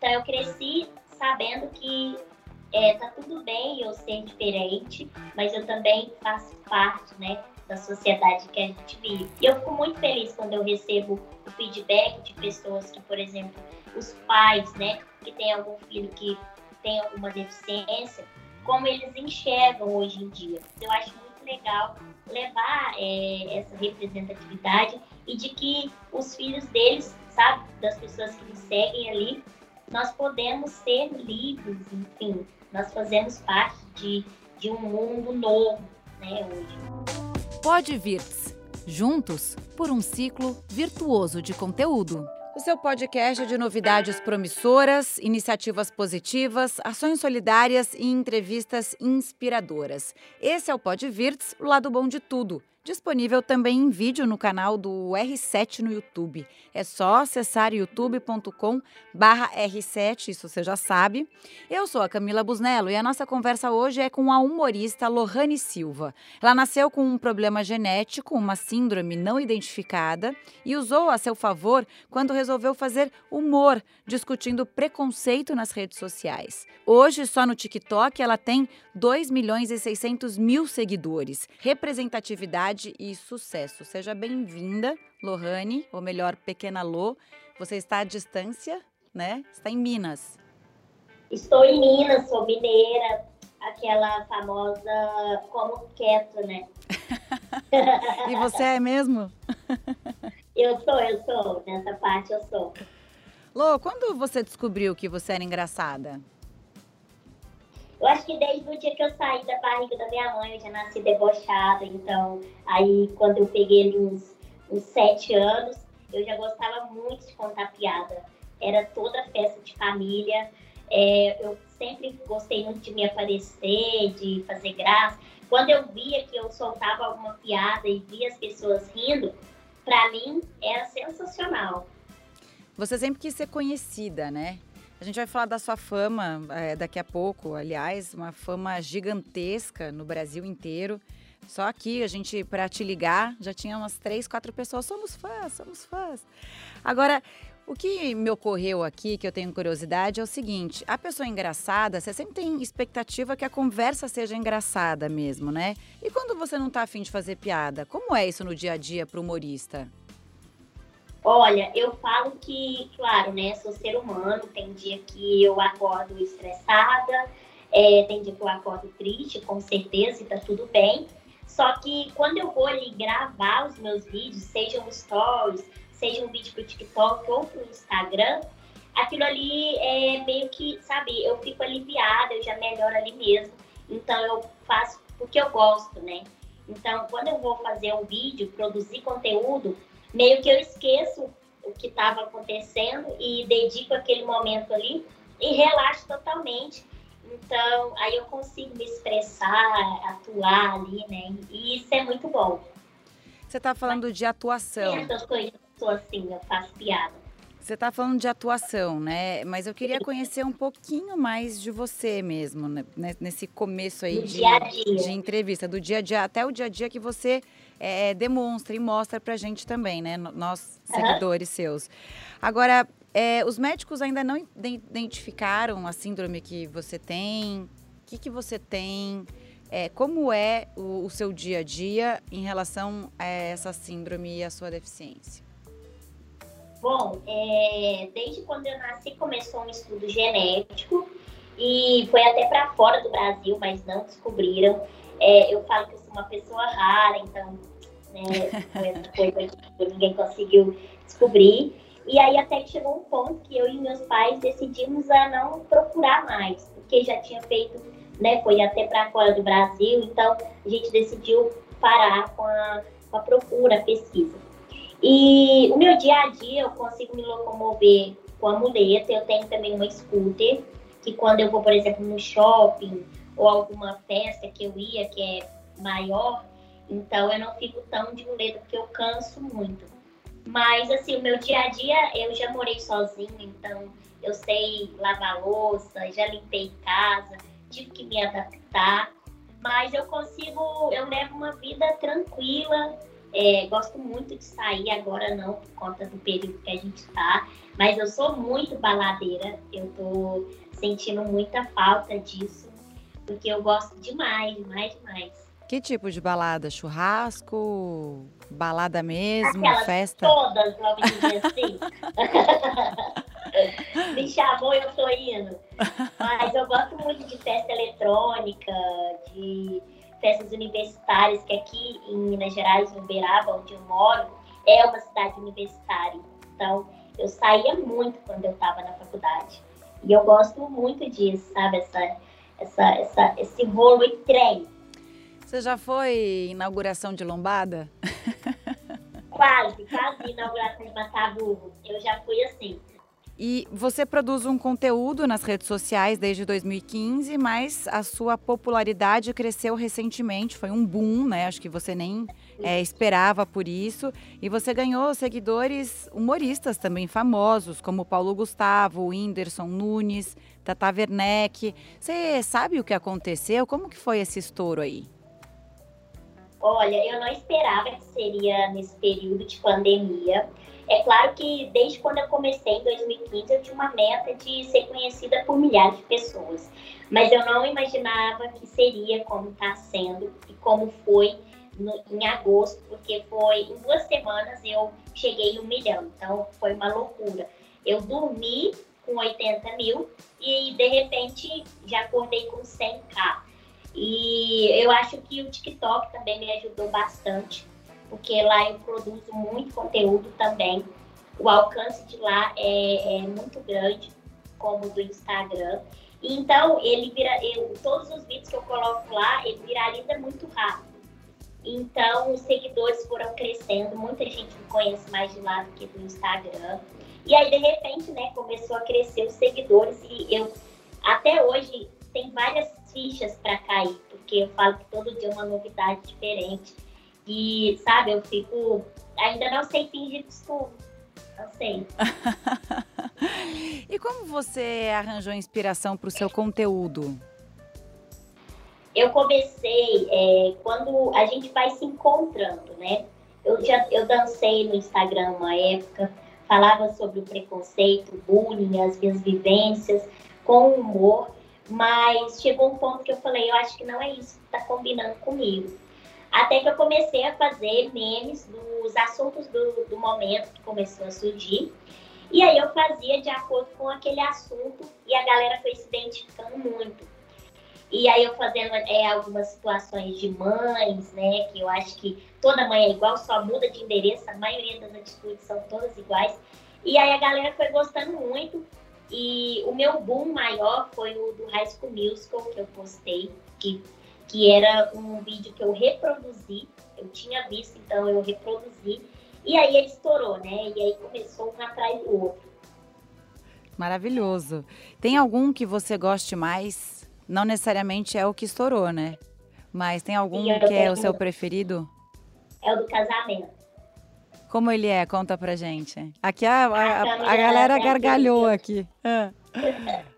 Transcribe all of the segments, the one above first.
Então eu cresci sabendo que é, tá tudo bem eu ser diferente, mas eu também faço parte, né, da sociedade que a gente vive. E eu fico muito feliz quando eu recebo o feedback de pessoas que, por exemplo, os pais, né, que tem algum filho que tem alguma deficiência, como eles enxergam hoje em dia. Eu acho muito legal levar é, essa representatividade e de que os filhos deles, sabe, das pessoas que nos seguem ali, nós podemos ser livres, enfim, nós fazemos parte de, de um mundo novo, né, hoje. Pode vir juntos por um ciclo virtuoso de conteúdo. O seu podcast de novidades promissoras, iniciativas positivas, ações solidárias e entrevistas inspiradoras. Esse é o Pode Virts, o lado bom de tudo. Disponível também em vídeo no canal do R7 no YouTube. É só acessar youtube.com R7, isso você já sabe. Eu sou a Camila Busnello e a nossa conversa hoje é com a humorista Lohane Silva. Ela nasceu com um problema genético, uma síndrome não identificada, e usou a seu favor quando resolveu fazer humor, discutindo preconceito nas redes sociais. Hoje, só no TikTok, ela tem 2 milhões e 600 mil seguidores. Representatividade e sucesso. Seja bem-vinda, Lohane, ou melhor, Pequena Lô. Você está à distância, né? Está em Minas. Estou em Minas, sou mineira, aquela famosa como quieto, né? e você é mesmo? eu sou, eu sou. Nessa parte eu sou. Lô, quando você descobriu que você era engraçada? Eu acho que desde o dia que eu saí da barriga da minha mãe, eu já nasci debochada. Então, aí quando eu peguei uns, uns sete anos, eu já gostava muito de contar piada. Era toda festa de família. É, eu sempre gostei muito de me aparecer, de fazer graça. Quando eu via que eu soltava alguma piada e via as pessoas rindo, para mim era sensacional. Você sempre quis ser conhecida, né? A gente vai falar da sua fama é, daqui a pouco, aliás, uma fama gigantesca no Brasil inteiro. Só aqui, a gente, para te ligar, já tinha umas três, quatro pessoas. Somos fãs, somos fãs. Agora, o que me ocorreu aqui, que eu tenho curiosidade, é o seguinte: a pessoa engraçada, você sempre tem expectativa que a conversa seja engraçada mesmo, né? E quando você não tá afim de fazer piada, como é isso no dia a dia para o humorista? Olha, eu falo que, claro, né, sou ser humano, tem dia que eu acordo estressada, é, tem dia que eu acordo triste, com certeza, e tá tudo bem. Só que quando eu vou ali gravar os meus vídeos, seja um stories, seja um vídeo pro TikTok ou pro Instagram, aquilo ali é meio que, sabe, eu fico aliviada, eu já melhoro ali mesmo. Então eu faço porque eu gosto, né? Então, quando eu vou fazer um vídeo, produzir conteúdo, meio que eu esqueço o que estava acontecendo e dedico aquele momento ali e relaxo totalmente. Então, aí eu consigo me expressar, atuar ali, né? E isso é muito bom. Você está falando de atuação. Essas coisas, eu sou assim, eu faço piada. Você está falando de atuação, né? Mas eu queria conhecer um pouquinho mais de você mesmo, né? nesse começo aí de, dia dia. de, entrevista, do dia a dia, até o dia a dia que você é, demonstra e mostra pra gente também, né? Nós, seguidores uhum. seus. Agora, é, os médicos ainda não identificaram a síndrome que você tem. O que, que você tem? É, como é o, o seu dia a dia em relação a essa síndrome e a sua deficiência? Bom, é, desde quando eu nasci começou um estudo genético e foi até para fora do Brasil, mas não descobriram. É, eu falo que eu sou uma pessoa rara, então né, essa coisa que ninguém conseguiu descobrir. E aí até que chegou um ponto que eu e meus pais decidimos a não procurar mais, porque já tinha feito, né, foi até para fora do Brasil, então a gente decidiu parar com a, com a procura, a pesquisa. E o meu dia a dia eu consigo me locomover com a muleta. Eu tenho também uma scooter, que quando eu vou, por exemplo, no shopping ou alguma festa que eu ia, que é maior, então eu não fico tão de muleta, porque eu canso muito. Mas, assim, o meu dia a dia, eu já morei sozinha, então eu sei lavar louça, já limpei casa, tive que me adaptar. Mas eu consigo, eu levo uma vida tranquila, É, gosto muito de sair, agora não, por conta do período que a gente está, mas eu sou muito baladeira, eu tô sentindo muita falta disso, porque eu gosto demais, demais, demais. Que tipo de balada? Churrasco? Balada mesmo? Aquelas festa? Todas, vamos dizer assim. Me chamou, eu tô indo. Mas eu gosto muito de festa eletrônica, de festas universitárias, que aqui em Minas Gerais, em Uberaba, onde eu moro, é uma cidade universitária. Então, eu saía muito quando eu estava na faculdade. E eu gosto muito disso, sabe? Essa, essa, essa, esse rolo e trem você já foi inauguração de lombada? Quase, quase inauguração de matar burro. Eu já fui assim. E você produz um conteúdo nas redes sociais desde 2015, mas a sua popularidade cresceu recentemente, foi um boom, né? Acho que você nem é, esperava por isso. E você ganhou seguidores humoristas também famosos, como Paulo Gustavo, Whindersson Nunes, Tata Werneck. Você sabe o que aconteceu? Como que foi esse estouro aí? Olha, eu não esperava que seria nesse período de pandemia. É claro que desde quando eu comecei em 2015 eu tinha uma meta de ser conhecida por milhares de pessoas, mas eu não imaginava que seria como está sendo e como foi no, em agosto, porque foi em duas semanas eu cheguei um milhão, então foi uma loucura. Eu dormi com 80 mil e de repente já acordei com 100k. E eu acho que o TikTok também me ajudou bastante, porque lá eu produzo muito conteúdo também. O alcance de lá é, é muito grande, como do Instagram. Então, ele vira, eu, todos os vídeos que eu coloco lá, ele viraliza muito rápido. Então, os seguidores foram crescendo, muita gente me conhece mais de lá do que do Instagram. E aí, de repente, né, começou a crescer os seguidores e eu, até hoje, tem várias fichas para cair, porque eu falo que todo dia é uma novidade diferente. E, sabe, eu fico. Ainda não sei fingir costume. Não sei. e como você arranjou inspiração para o seu conteúdo? Eu comecei é, quando a gente vai se encontrando, né? Eu já eu dancei no Instagram uma época, falava sobre o preconceito, o bullying, as minhas vivências, com humor. Mas chegou um ponto que eu falei, eu acho que não é isso que está combinando comigo. Até que eu comecei a fazer memes dos assuntos do, do momento que começou a surgir. E aí eu fazia de acordo com aquele assunto e a galera foi se identificando muito. E aí eu fazendo é, algumas situações de mães, né? Que eu acho que toda mãe é igual, só muda de endereço, a maioria das atitudes são todas iguais. E aí a galera foi gostando muito. E o meu boom maior foi o do High School Musical que eu postei, que, que era um vídeo que eu reproduzi. Eu tinha visto, então eu reproduzi. E aí ele estourou, né? E aí começou um atrás do outro. Maravilhoso. Tem algum que você goste mais? Não necessariamente é o que estourou, né? Mas tem algum Sim, que é o seu preferido? É o do casamento. Como ele é? Conta pra gente. Aqui a, a, a, a galera gargalhou aqui. Ah.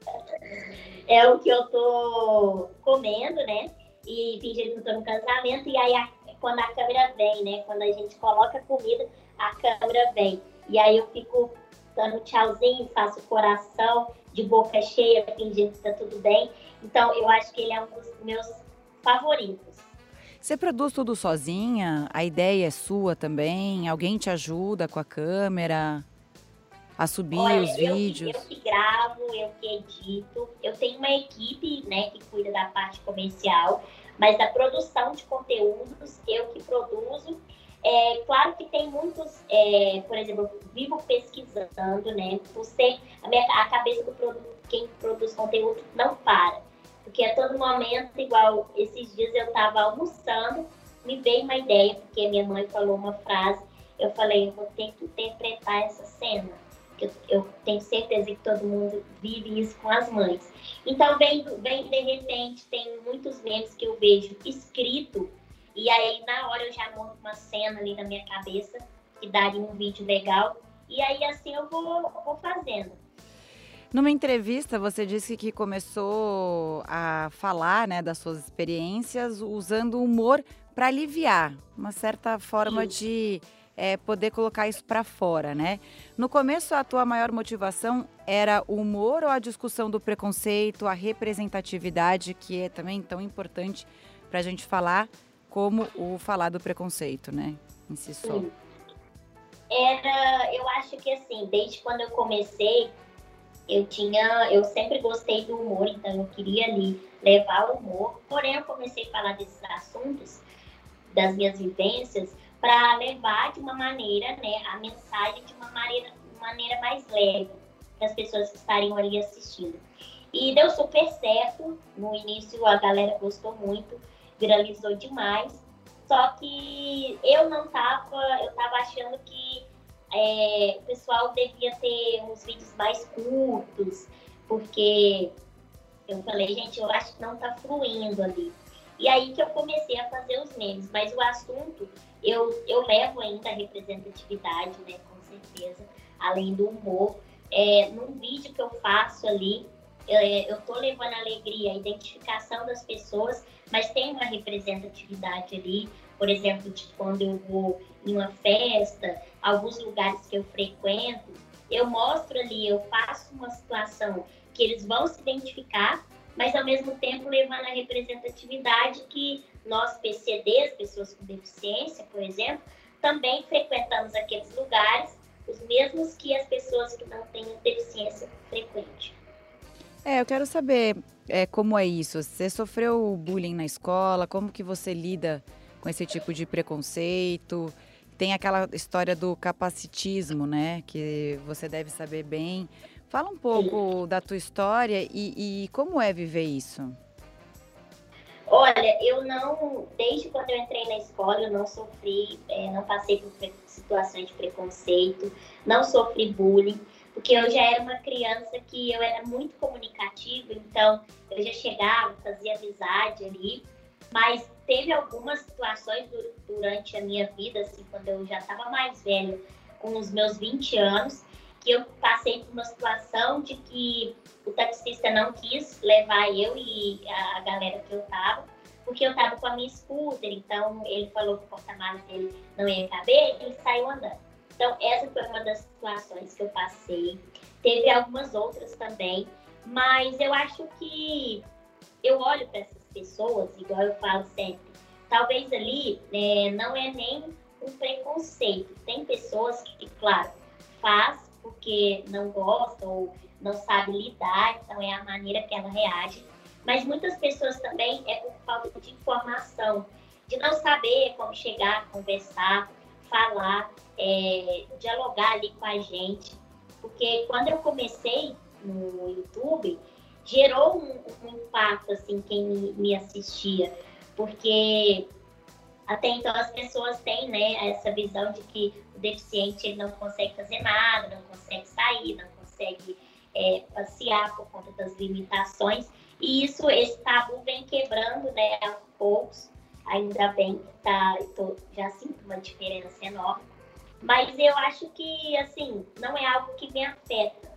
É o que eu tô comendo, né? E fingindo que eu tô no casamento. E aí, quando a câmera vem, né? Quando a gente coloca a comida, a câmera vem. E aí eu fico dando tchauzinho, faço coração de boca cheia, fingindo que tá tudo bem. Então, eu acho que ele é um dos meus favoritos. Você produz tudo sozinha? A ideia é sua também? Alguém te ajuda com a câmera? A subir Olha, os vídeos? Eu que gravo, eu que edito. Eu tenho uma equipe né, que cuida da parte comercial, mas da produção de conteúdos, eu que produzo. É, claro que tem muitos, é, por exemplo, eu vivo pesquisando, né? Por ser a, minha, a cabeça do quem produz conteúdo não para. Porque a todo momento, igual esses dias eu estava almoçando, me veio uma ideia, porque minha mãe falou uma frase, eu falei, eu vou ter que interpretar essa cena. Eu, eu tenho certeza que todo mundo vive isso com as mães. Então, vem, vem de repente, tem muitos memes que eu vejo escrito, e aí na hora eu já monto uma cena ali na minha cabeça, que daria um vídeo legal, e aí assim eu vou, vou fazendo. Numa entrevista, você disse que começou a falar né, das suas experiências usando o humor para aliviar, uma certa forma de é, poder colocar isso para fora, né? No começo, a tua maior motivação era o humor ou a discussão do preconceito, a representatividade, que é também tão importante para a gente falar, como o falar do preconceito, né? Em si só. Era, eu acho que assim, desde quando eu comecei, eu tinha, eu sempre gostei do humor, então eu queria ali levar o humor. Porém, eu comecei a falar desses assuntos, das minhas vivências, para levar de uma maneira, né, a mensagem de uma maneira, maneira mais leve para as pessoas que estariam ali assistindo. E deu super certo. No início a galera gostou muito, viralizou demais. Só que eu não tava, eu tava achando que é, o pessoal devia ter uns vídeos mais curtos, porque eu falei, gente, eu acho que não tá fluindo ali. E aí que eu comecei a fazer os memes, mas o assunto eu, eu levo ainda a representatividade, né, com certeza, além do humor. É, num vídeo que eu faço ali, é, eu tô levando alegria, a identificação das pessoas, mas tem uma representatividade ali, por exemplo, de quando eu vou em uma festa, alguns lugares que eu frequento, eu mostro ali, eu faço uma situação que eles vão se identificar, mas ao mesmo tempo levando a representatividade que nós PCDs, pessoas com deficiência, por exemplo, também frequentamos aqueles lugares, os mesmos que as pessoas que não têm deficiência frequente. É, eu quero saber é, como é isso. Você sofreu bullying na escola? Como que você lida com esse tipo de preconceito? Tem aquela história do capacitismo, né? Que você deve saber bem. Fala um pouco Sim. da tua história e, e como é viver isso. Olha, eu não, desde quando eu entrei na escola, eu não sofri, é, não passei por situações de preconceito, não sofri bullying, porque eu já era uma criança que eu era muito comunicativa, então eu já chegava, fazia amizade ali, mas teve algumas situações durante a minha vida, assim, quando eu já estava mais velha, com os meus 20 anos, que eu passei por uma situação de que o taxista não quis levar eu e a galera que eu tava, porque eu tava com a minha scooter, então ele falou que o porta-malas dele não ia caber, ele saiu andando. Então, essa foi uma das situações que eu passei. Teve algumas outras também, mas eu acho que eu olho para essas pessoas, igual eu falo sempre, talvez ali né, não é nem um preconceito. Tem pessoas que, claro, faz porque não gosta ou não sabe lidar, então é a maneira que ela reage. Mas muitas pessoas também é por falta de informação, de não saber como chegar, conversar, falar, é, dialogar ali com a gente. Porque quando eu comecei no YouTube, gerou um, um impacto, assim, quem me, me assistia. Porque até então as pessoas têm né, essa visão de que o deficiente ele não consegue fazer nada, não consegue sair, não consegue é, passear por conta das limitações. E isso, esse tabu vem quebrando né, aos poucos. Ainda bem que tá, tô, já sinto uma diferença enorme. Mas eu acho que, assim, não é algo que me afeta.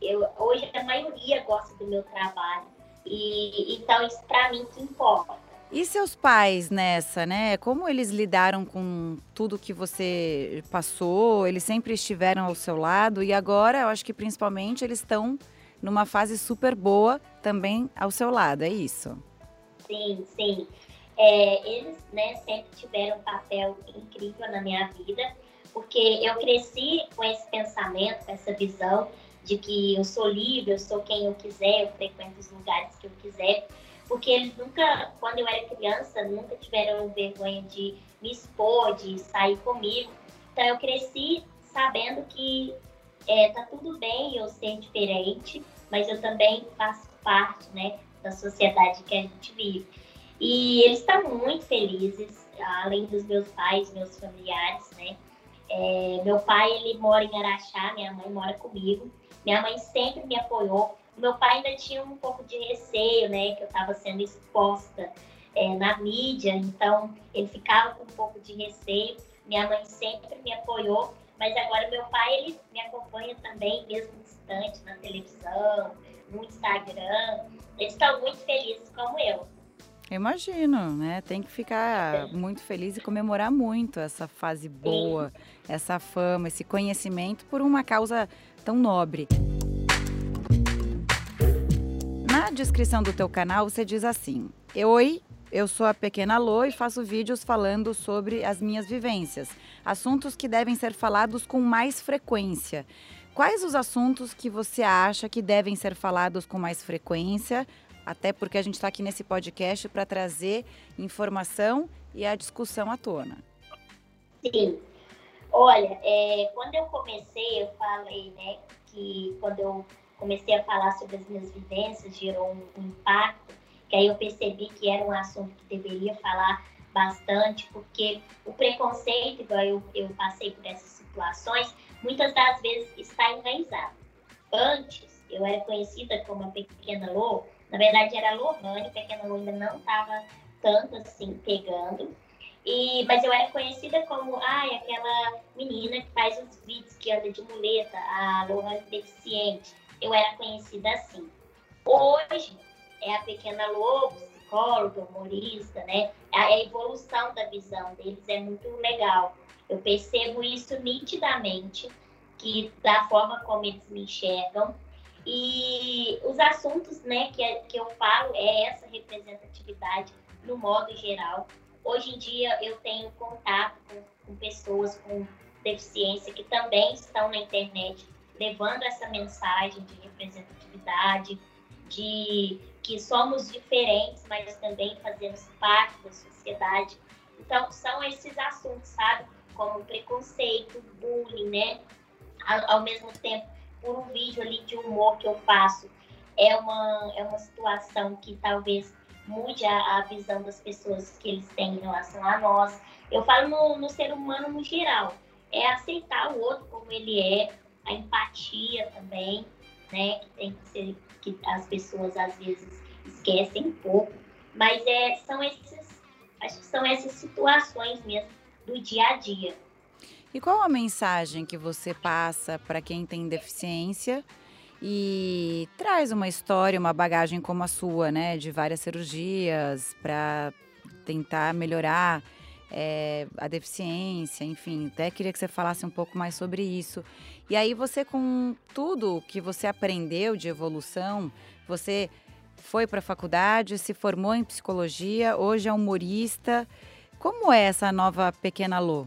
Eu, hoje a maioria gosta do meu trabalho. E então isso para mim que importa. E seus pais nessa, né? Como eles lidaram com tudo que você passou? Eles sempre estiveram ao seu lado e agora, eu acho que principalmente eles estão numa fase super boa também ao seu lado, é isso? Sim, sim. É, eles né, sempre tiveram um papel incrível na minha vida, porque eu cresci com esse pensamento, com essa visão de que eu sou livre, eu sou quem eu quiser, eu frequento os lugares que eu quiser porque eles nunca, quando eu era criança, nunca tiveram vergonha de me expor, de sair comigo. Então eu cresci sabendo que é, tá tudo bem eu ser diferente, mas eu também faço parte, né, da sociedade que a gente vive. E eles estão muito felizes, além dos meus pais, meus familiares, né. É, meu pai, ele mora em Araxá, minha mãe mora comigo. Minha mãe sempre me apoiou, meu pai ainda tinha um pouco de receio, né, que eu estava sendo exposta é, na mídia, então ele ficava com um pouco de receio. Minha mãe sempre me apoiou, mas agora meu pai ele me acompanha também, mesmo distante, na televisão, no Instagram. Eles estão muito felizes como eu. imagino, né? Tem que ficar muito feliz e comemorar muito essa fase boa, essa fama, esse conhecimento por uma causa tão nobre. Na descrição do teu canal você diz assim: Oi, eu sou a Pequena Lô e faço vídeos falando sobre as minhas vivências, assuntos que devem ser falados com mais frequência. Quais os assuntos que você acha que devem ser falados com mais frequência? Até porque a gente está aqui nesse podcast para trazer informação e a discussão à tona. Sim. Olha, é, quando eu comecei, eu falei, né, que quando eu comecei a falar sobre as minhas vivências, gerou um, um impacto, que aí eu percebi que era um assunto que deveria falar bastante, porque o preconceito, igual eu, eu passei por essas situações, muitas das vezes está enraizado. Antes, eu era conhecida como a Pequena Lô, na verdade era Lohane, Pequena Lô ainda não estava tanto assim pegando, e, mas eu era conhecida como ai, aquela menina que faz os vídeos que anda de muleta, a Lohane deficiente. Eu era conhecida assim. Hoje, é a Pequena Lobo, psicóloga, humorista, né? A evolução da visão deles é muito legal. Eu percebo isso nitidamente, que da forma como eles me enxergam. E os assuntos né, que, que eu falo é essa representatividade no modo geral. Hoje em dia eu tenho contato com, com pessoas com deficiência que também estão na internet levando essa mensagem de representatividade, de que somos diferentes, mas também fazemos parte da sociedade. Então, são esses assuntos, sabe? Como preconceito, bullying, né? Ao, ao mesmo tempo, por um vídeo ali de humor que eu faço, é uma, é uma situação que talvez mude a, a visão das pessoas que eles têm em relação a nós. Eu falo no, no ser humano no geral. É aceitar o outro como ele é, a empatia também, né? Que tem que ser que as pessoas às vezes esquecem um pouco, mas é, são esses, acho que são essas situações mesmo do dia a dia. E qual a mensagem que você passa para quem tem deficiência e traz uma história, uma bagagem como a sua, né, de várias cirurgias para tentar melhorar é, a deficiência, enfim, até queria que você falasse um pouco mais sobre isso. E aí você, com tudo que você aprendeu de evolução, você foi para a faculdade, se formou em psicologia, hoje é humorista. Como é essa nova Pequena Lô?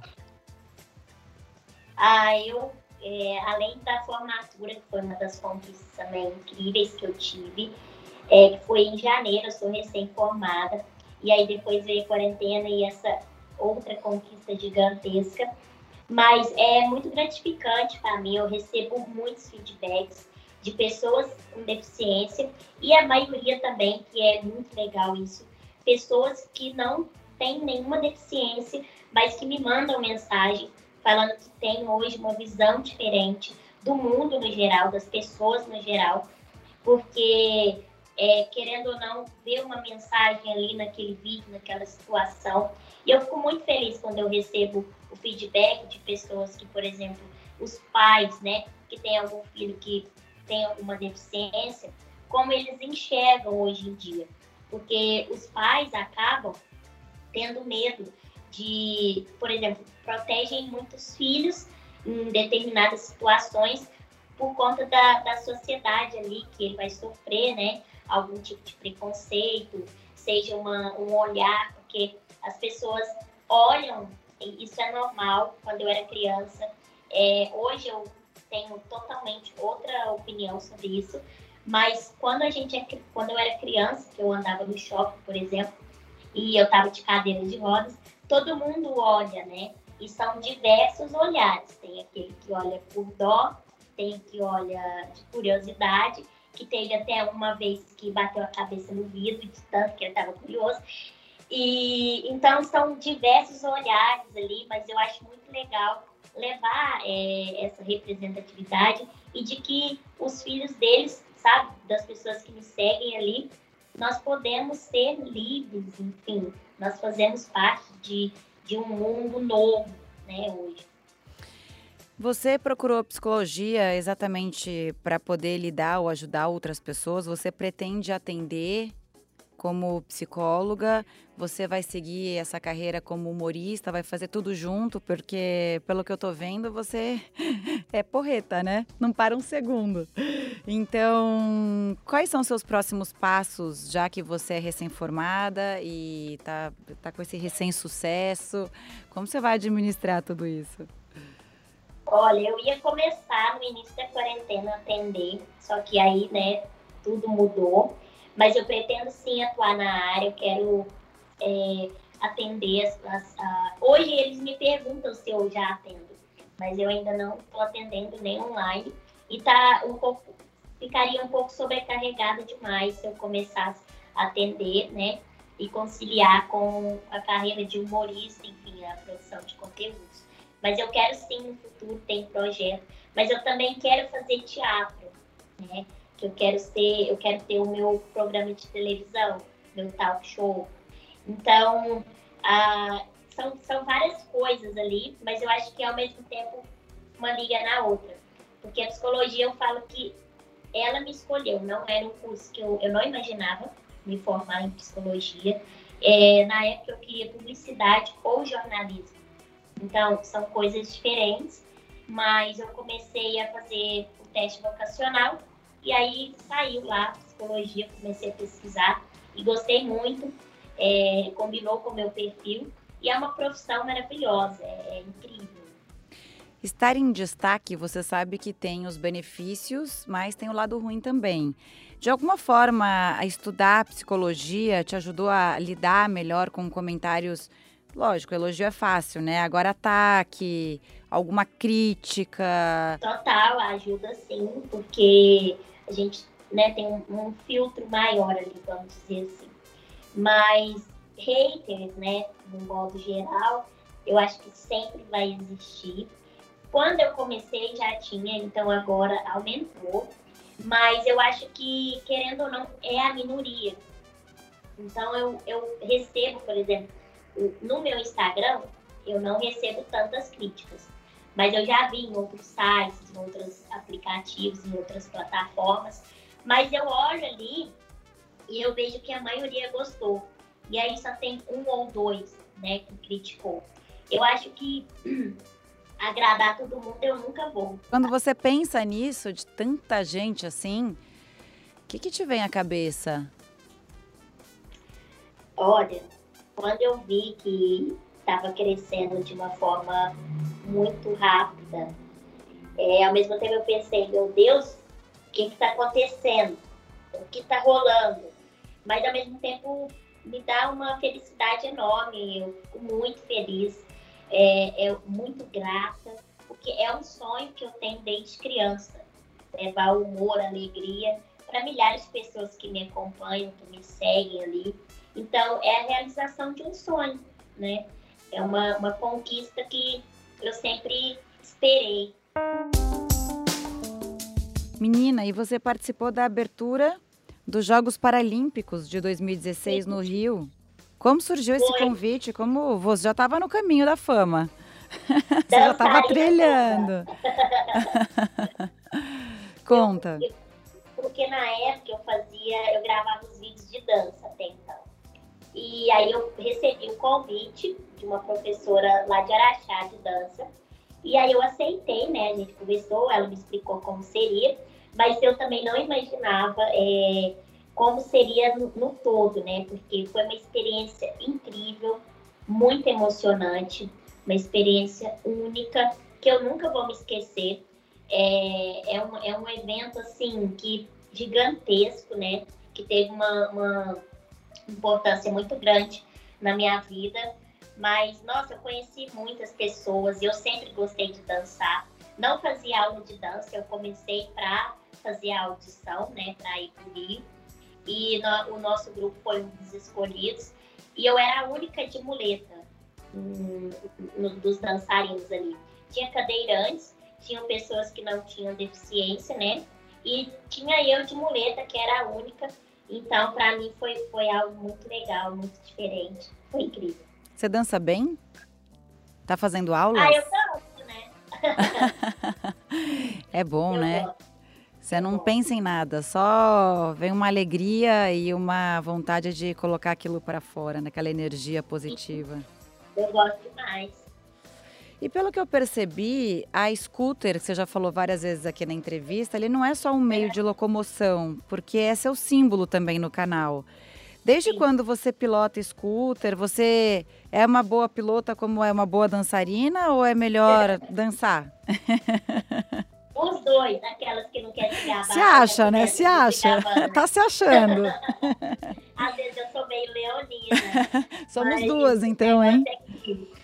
Ah, eu, é, além da formatura, que foi uma das conquistas também incríveis que eu tive, é, que foi em janeiro, eu sou recém-formada, e aí depois veio a quarentena e essa outra conquista gigantesca. Mas é muito gratificante para mim, eu recebo muitos feedbacks de pessoas com deficiência e a maioria também, que é muito legal isso, pessoas que não têm nenhuma deficiência, mas que me mandam mensagem falando que tem hoje uma visão diferente do mundo no geral, das pessoas no geral, porque é, querendo ou não, ver uma mensagem ali naquele vídeo, naquela situação. E eu fico muito feliz quando eu recebo o feedback de pessoas que, por exemplo, os pais, né, que tem algum filho que tem alguma deficiência, como eles enxergam hoje em dia. Porque os pais acabam tendo medo de, por exemplo, protegem muitos filhos em determinadas situações por conta da, da sociedade ali, que ele vai sofrer, né? Algum tipo de preconceito, seja uma, um olhar, porque as pessoas olham, isso é normal, quando eu era criança. É, hoje eu tenho totalmente outra opinião sobre isso. Mas quando a gente é, quando eu era criança, que eu andava no shopping, por exemplo, e eu tava de cadeira de rodas, todo mundo olha, né? E são diversos olhares. Tem aquele que olha por dó, tem que olha de curiosidade, que teve até uma vez que bateu a cabeça no vidro, de tanto que ele estava curioso. E então são diversos olhares ali, mas eu acho muito legal levar é, essa representatividade e de que os filhos deles, sabe, das pessoas que me seguem ali, nós podemos ser livres, enfim, nós fazemos parte de, de um mundo novo, né, hoje. Você procurou psicologia exatamente para poder lidar ou ajudar outras pessoas? Você pretende atender como psicóloga, você vai seguir essa carreira como humorista, vai fazer tudo junto, porque pelo que eu tô vendo, você é porreta, né? Não para um segundo. Então, quais são seus próximos passos, já que você é recém-formada e tá, tá com esse recém-sucesso? Como você vai administrar tudo isso? Olha, eu ia começar no início da quarentena a atender, só que aí, né, tudo mudou. Mas eu pretendo sim atuar na área, eu quero é, atender as, as a... Hoje eles me perguntam se eu já atendo, mas eu ainda não estou atendendo nem online. E tá um pouco, ficaria um pouco sobrecarregada demais se eu começasse a atender, né? E conciliar com a carreira de humorista, enfim, a produção de conteúdos. Mas eu quero sim no futuro ter projeto. Mas eu também quero fazer teatro, né? Eu quero ser, eu quero ter o meu programa de televisão, meu talk show, então, são, são várias coisas ali, mas eu acho que ao mesmo tempo uma liga na outra. Porque a psicologia eu falo que ela me escolheu, não era um curso que eu, eu não imaginava me formar em psicologia. É, na época eu queria publicidade ou jornalismo. Então, são coisas diferentes, mas eu comecei a fazer o teste vocacional e aí saiu lá psicologia, comecei a pesquisar e gostei muito é, combinou com o meu perfil e é uma profissão maravilhosa, é, é incrível. Estar em destaque, você sabe que tem os benefícios, mas tem o lado ruim também. De alguma forma, a estudar psicologia te ajudou a lidar melhor com comentários. Lógico, elogio é fácil, né? Agora ataque, alguma crítica. Total, ajuda sim, porque a gente né, tem um, um filtro maior ali, vamos dizer assim. Mas haters, né, no modo geral, eu acho que sempre vai existir. Quando eu comecei já tinha, então agora aumentou. Mas eu acho que, querendo ou não, é a minoria. Então eu, eu recebo, por exemplo, no meu Instagram, eu não recebo tantas críticas. Mas eu já vi em outros sites, em outros aplicativos, em outras plataformas. Mas eu olho ali e eu vejo que a maioria gostou. E aí só tem um ou dois, né, que criticou. Eu acho que agradar todo mundo eu nunca vou. Quando você pensa nisso, de tanta gente assim, o que, que te vem à cabeça? Olha, quando eu vi que estava crescendo de uma forma muito rápida, é, ao mesmo tempo eu pensei, meu Deus, o que está acontecendo? O que está rolando? mas ao mesmo tempo me dá uma felicidade enorme. Eu fico muito feliz, é, é muito grata, porque é um sonho que eu tenho desde criança levar humor, alegria para milhares de pessoas que me acompanham, que me seguem ali. Então, é a realização de um sonho, né? É uma, uma conquista que eu sempre esperei. Menina, e você participou da abertura dos Jogos Paralímpicos de 2016 Sim. no Rio. Como surgiu esse Foi. convite? Como você já estava no caminho da fama? você já estava trilhando. Conta. Porque, porque, na época eu fazia, eu gravava os vídeos de dança então. E aí eu recebi um convite de uma professora lá de Araxá de dança. E aí eu aceitei, né? A gente conversou, ela me explicou como seria mas eu também não imaginava é, como seria no, no, todo, né? Porque foi uma experiência incrível, muito emocionante, uma experiência única que eu nunca vou me esquecer. É, é, um, é um evento assim que gigantesco, né? Que teve uma, uma importância muito grande na minha vida. Mas, nossa, eu conheci muitas pessoas e eu sempre gostei de dançar. Não fazia aula de dança, eu comecei para fazer a audição, né, para ir para o Rio. E no, o nosso grupo foi um dos escolhidos. E eu era a única de muleta um, no, dos dançarinos ali. Tinha cadeirantes, tinham pessoas que não tinham deficiência, né? E tinha eu de muleta, que era a única. Então, para mim, foi, foi algo muito legal, muito diferente. Foi incrível. Você dança bem? Tá fazendo aula? Ah, eu danço, né? é bom, eu né? Gosto. Você não pensa em nada, só vem uma alegria e uma vontade de colocar aquilo para fora, naquela energia positiva. Eu gosto demais. E pelo que eu percebi, a scooter, que você já falou várias vezes aqui na entrevista, ele não é só um meio de locomoção, porque é seu símbolo também no canal. Desde Sim. quando você pilota scooter, você é uma boa pilota como é uma boa dançarina ou é melhor dançar? Os dois, aquelas que não querem se gabar. Se acha, né? Se acha. tá se achando. Às vezes eu sou meio leonina. Somos duas, então, hein? É,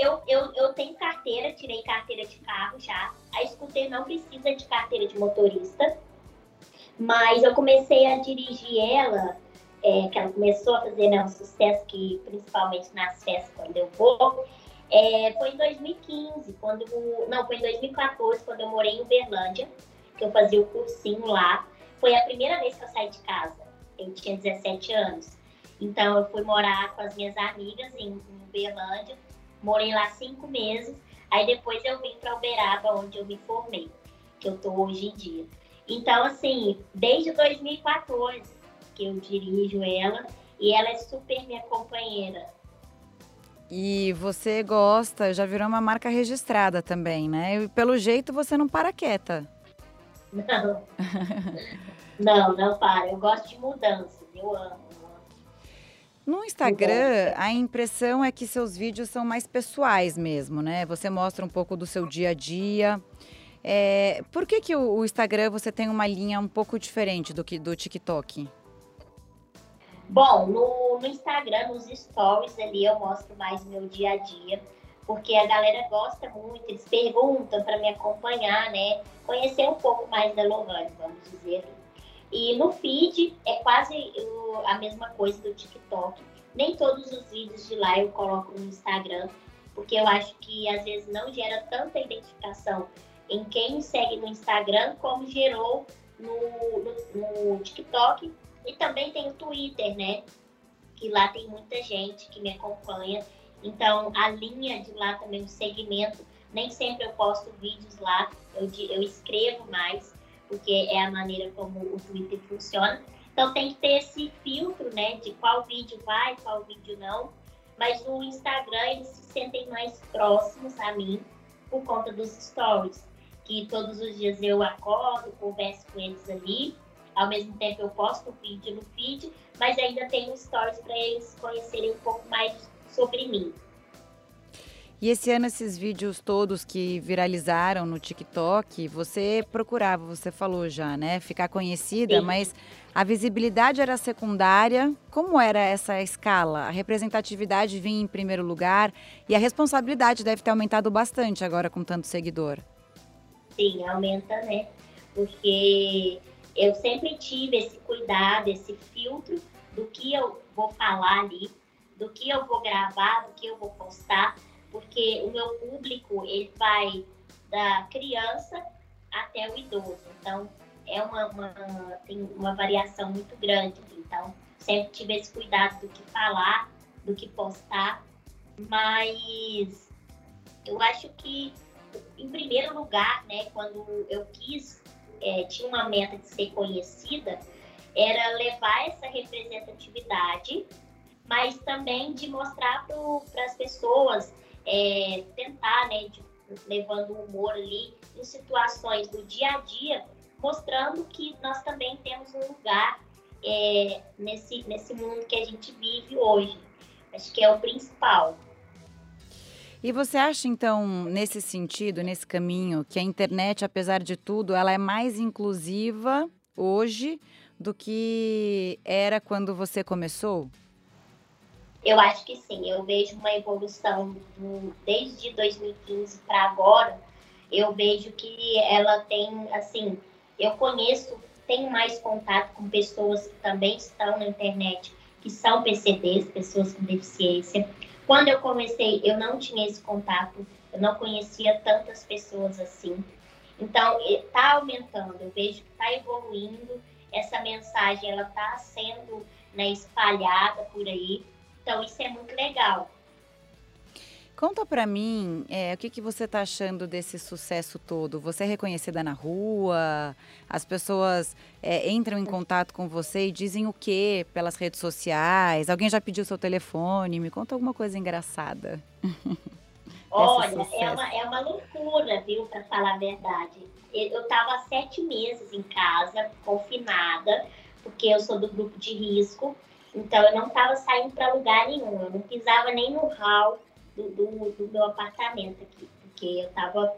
eu, eu, eu tenho carteira, tirei carteira de carro já. A scooter não precisa de carteira de motorista. Mas eu comecei a dirigir ela, é, que ela começou a fazer né, um sucesso, que principalmente nas festas quando eu vou. É, foi em 2015, quando. Não, foi em 2014, quando eu morei em Uberlândia, que eu fazia o cursinho lá. Foi a primeira vez que eu saí de casa. Eu tinha 17 anos. Então eu fui morar com as minhas amigas em, em Uberlândia. Morei lá cinco meses. Aí depois eu vim para Uberaba, onde eu me formei, que eu tô hoje em dia. Então, assim, desde 2014 que eu dirijo ela e ela é super minha companheira. E você gosta, já virou uma marca registrada também, né? E pelo jeito você não para quieta. Não. não, não para. Eu gosto de mudanças, eu amo. No Instagram, a impressão é que seus vídeos são mais pessoais mesmo, né? Você mostra um pouco do seu dia a dia. É, por que, que o, o Instagram você tem uma linha um pouco diferente do que do TikTok? Bom, no, no Instagram, nos stories ali, eu mostro mais meu dia a dia, porque a galera gosta muito, eles perguntam para me acompanhar, né? Conhecer um pouco mais da Lohane, vamos dizer. E no feed é quase a mesma coisa do TikTok. Nem todos os vídeos de lá eu coloco no Instagram, porque eu acho que às vezes não gera tanta identificação em quem me segue no Instagram como gerou no, no, no TikTok e também tem o Twitter, né? Que lá tem muita gente que me acompanha. Então, a linha de lá também, o segmento, nem sempre eu posto vídeos lá, eu, eu escrevo mais, porque é a maneira como o Twitter funciona. Então, tem que ter esse filtro, né? De qual vídeo vai, qual vídeo não. Mas no Instagram, eles se sentem mais próximos a mim por conta dos stories. Que todos os dias eu acordo, converso com eles ali ao mesmo tempo eu posto o vídeo no feed, mas ainda tenho stories para eles conhecerem um pouco mais sobre mim. E esse ano, esses vídeos todos que viralizaram no TikTok, você procurava, você falou já, né? Ficar conhecida, Sim. mas a visibilidade era secundária. Como era essa escala? A representatividade vinha em primeiro lugar e a responsabilidade deve ter aumentado bastante agora com tanto seguidor. Sim, aumenta, né? Porque eu sempre tive esse cuidado, esse filtro do que eu vou falar ali, do que eu vou gravar, do que eu vou postar, porque o meu público ele vai da criança até o idoso. Então é uma, uma tem uma variação muito grande. Então sempre tive esse cuidado do que falar, do que postar, mas eu acho que em primeiro lugar, né, quando eu quis é, tinha uma meta de ser conhecida, era levar essa representatividade, mas também de mostrar para as pessoas, é, tentar, né, de, levando o humor ali em situações do dia a dia, mostrando que nós também temos um lugar é, nesse, nesse mundo que a gente vive hoje. Acho que é o principal. E você acha então, nesse sentido, nesse caminho, que a internet, apesar de tudo, ela é mais inclusiva hoje do que era quando você começou? Eu acho que sim. Eu vejo uma evolução do, desde 2015 para agora. Eu vejo que ela tem, assim, eu conheço, tenho mais contato com pessoas que também estão na internet, que são PCDs, pessoas com deficiência quando eu comecei, eu não tinha esse contato, eu não conhecia tantas pessoas assim. Então, está aumentando, eu vejo que está evoluindo, essa mensagem ela está sendo né, espalhada por aí. Então, isso é muito legal. Conta para mim, é, o que, que você está achando desse sucesso todo? Você é reconhecida na rua? As pessoas é, entram em contato com você e dizem o quê pelas redes sociais? Alguém já pediu seu telefone? Me conta alguma coisa engraçada. Olha, é uma, é uma loucura, viu, para falar a verdade. Eu estava sete meses em casa, confinada, porque eu sou do grupo de risco. Então, eu não estava saindo para lugar nenhum. Eu não pisava nem no hall do, do, do meu apartamento aqui, porque eu estava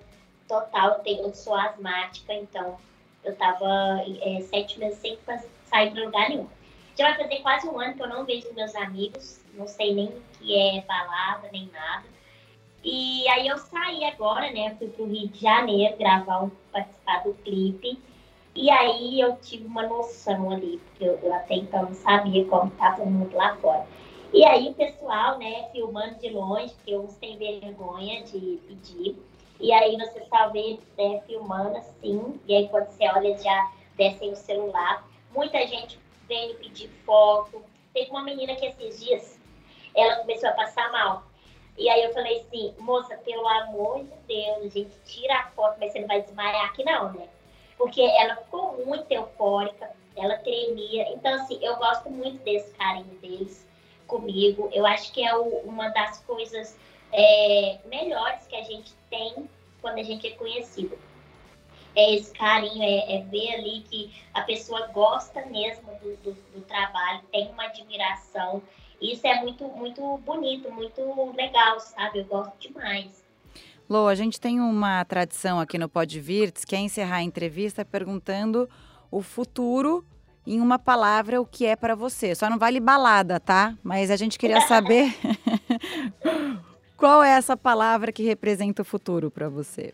total, eu sou asmática, então eu estava é, sete meses sem sair para lugar nenhum. Já vai fazer quase um ano que eu não vejo meus amigos, não sei nem o que é balada, nem nada. E aí eu saí agora, né? Fui pro Rio de Janeiro gravar um, participar do clipe. E aí eu tive uma noção ali, porque eu, eu até então não sabia como estava o mundo lá fora. E aí o pessoal, né, filmando de longe, porque uns têm vergonha de pedir. E aí você só vê né, filmando assim, e aí quando você olha já descem o celular. Muita gente veio pedir foto. Teve uma menina que esses dias, ela começou a passar mal. E aí eu falei assim, moça, pelo amor de Deus, gente, tira a foto, mas você não vai desmaiar aqui não, né? Porque ela ficou muito eufórica, ela tremia. Então, assim, eu gosto muito desse carinho deles comigo. Eu acho que é o, uma das coisas é, melhores que a gente tem quando a gente é conhecido. É esse carinho, é, é ver ali que a pessoa gosta mesmo do, do, do trabalho, tem uma admiração. Isso é muito, muito bonito, muito legal, sabe? Eu gosto demais. Lô, a gente tem uma tradição aqui no Pod Virts, que é encerrar a entrevista perguntando o futuro em uma palavra o que é para você. Só não vale balada, tá? Mas a gente queria saber qual é essa palavra que representa o futuro para você.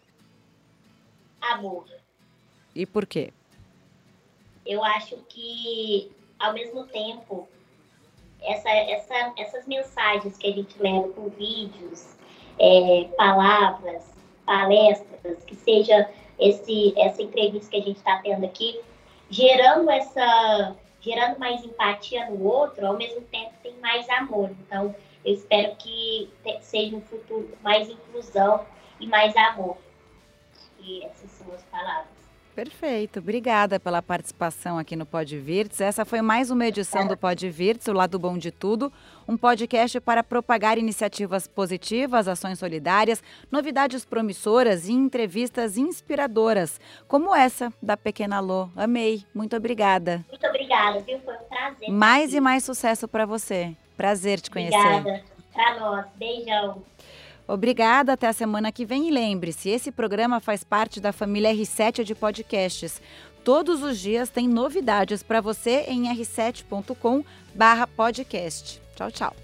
Amor. E por quê? Eu acho que ao mesmo tempo essa, essa, essas mensagens que a gente leva por vídeos, é, palavras, palestras, que seja esse, essa entrevista que a gente está tendo aqui, gerando essa gerando mais empatia no outro, ao mesmo tempo tem mais amor. Então, eu espero que seja um futuro mais inclusão e mais amor. E essas são as palavras. Perfeito. Obrigada pela participação aqui no Pod Virts. Essa foi mais uma edição do Pod Virts, o lado bom de tudo, um podcast para propagar iniciativas positivas, ações solidárias, novidades promissoras e entrevistas inspiradoras, como essa da Pequena Lô. Amei. Muito obrigada. Muito obrigada, viu? Foi um prazer. Mais e mais sucesso para você. Prazer te conhecer. Obrigada. Para nós. Beijão. Obrigada, até a semana que vem. E lembre-se, esse programa faz parte da família R7 de podcasts. Todos os dias tem novidades para você em r7.com/podcast. Tchau, tchau.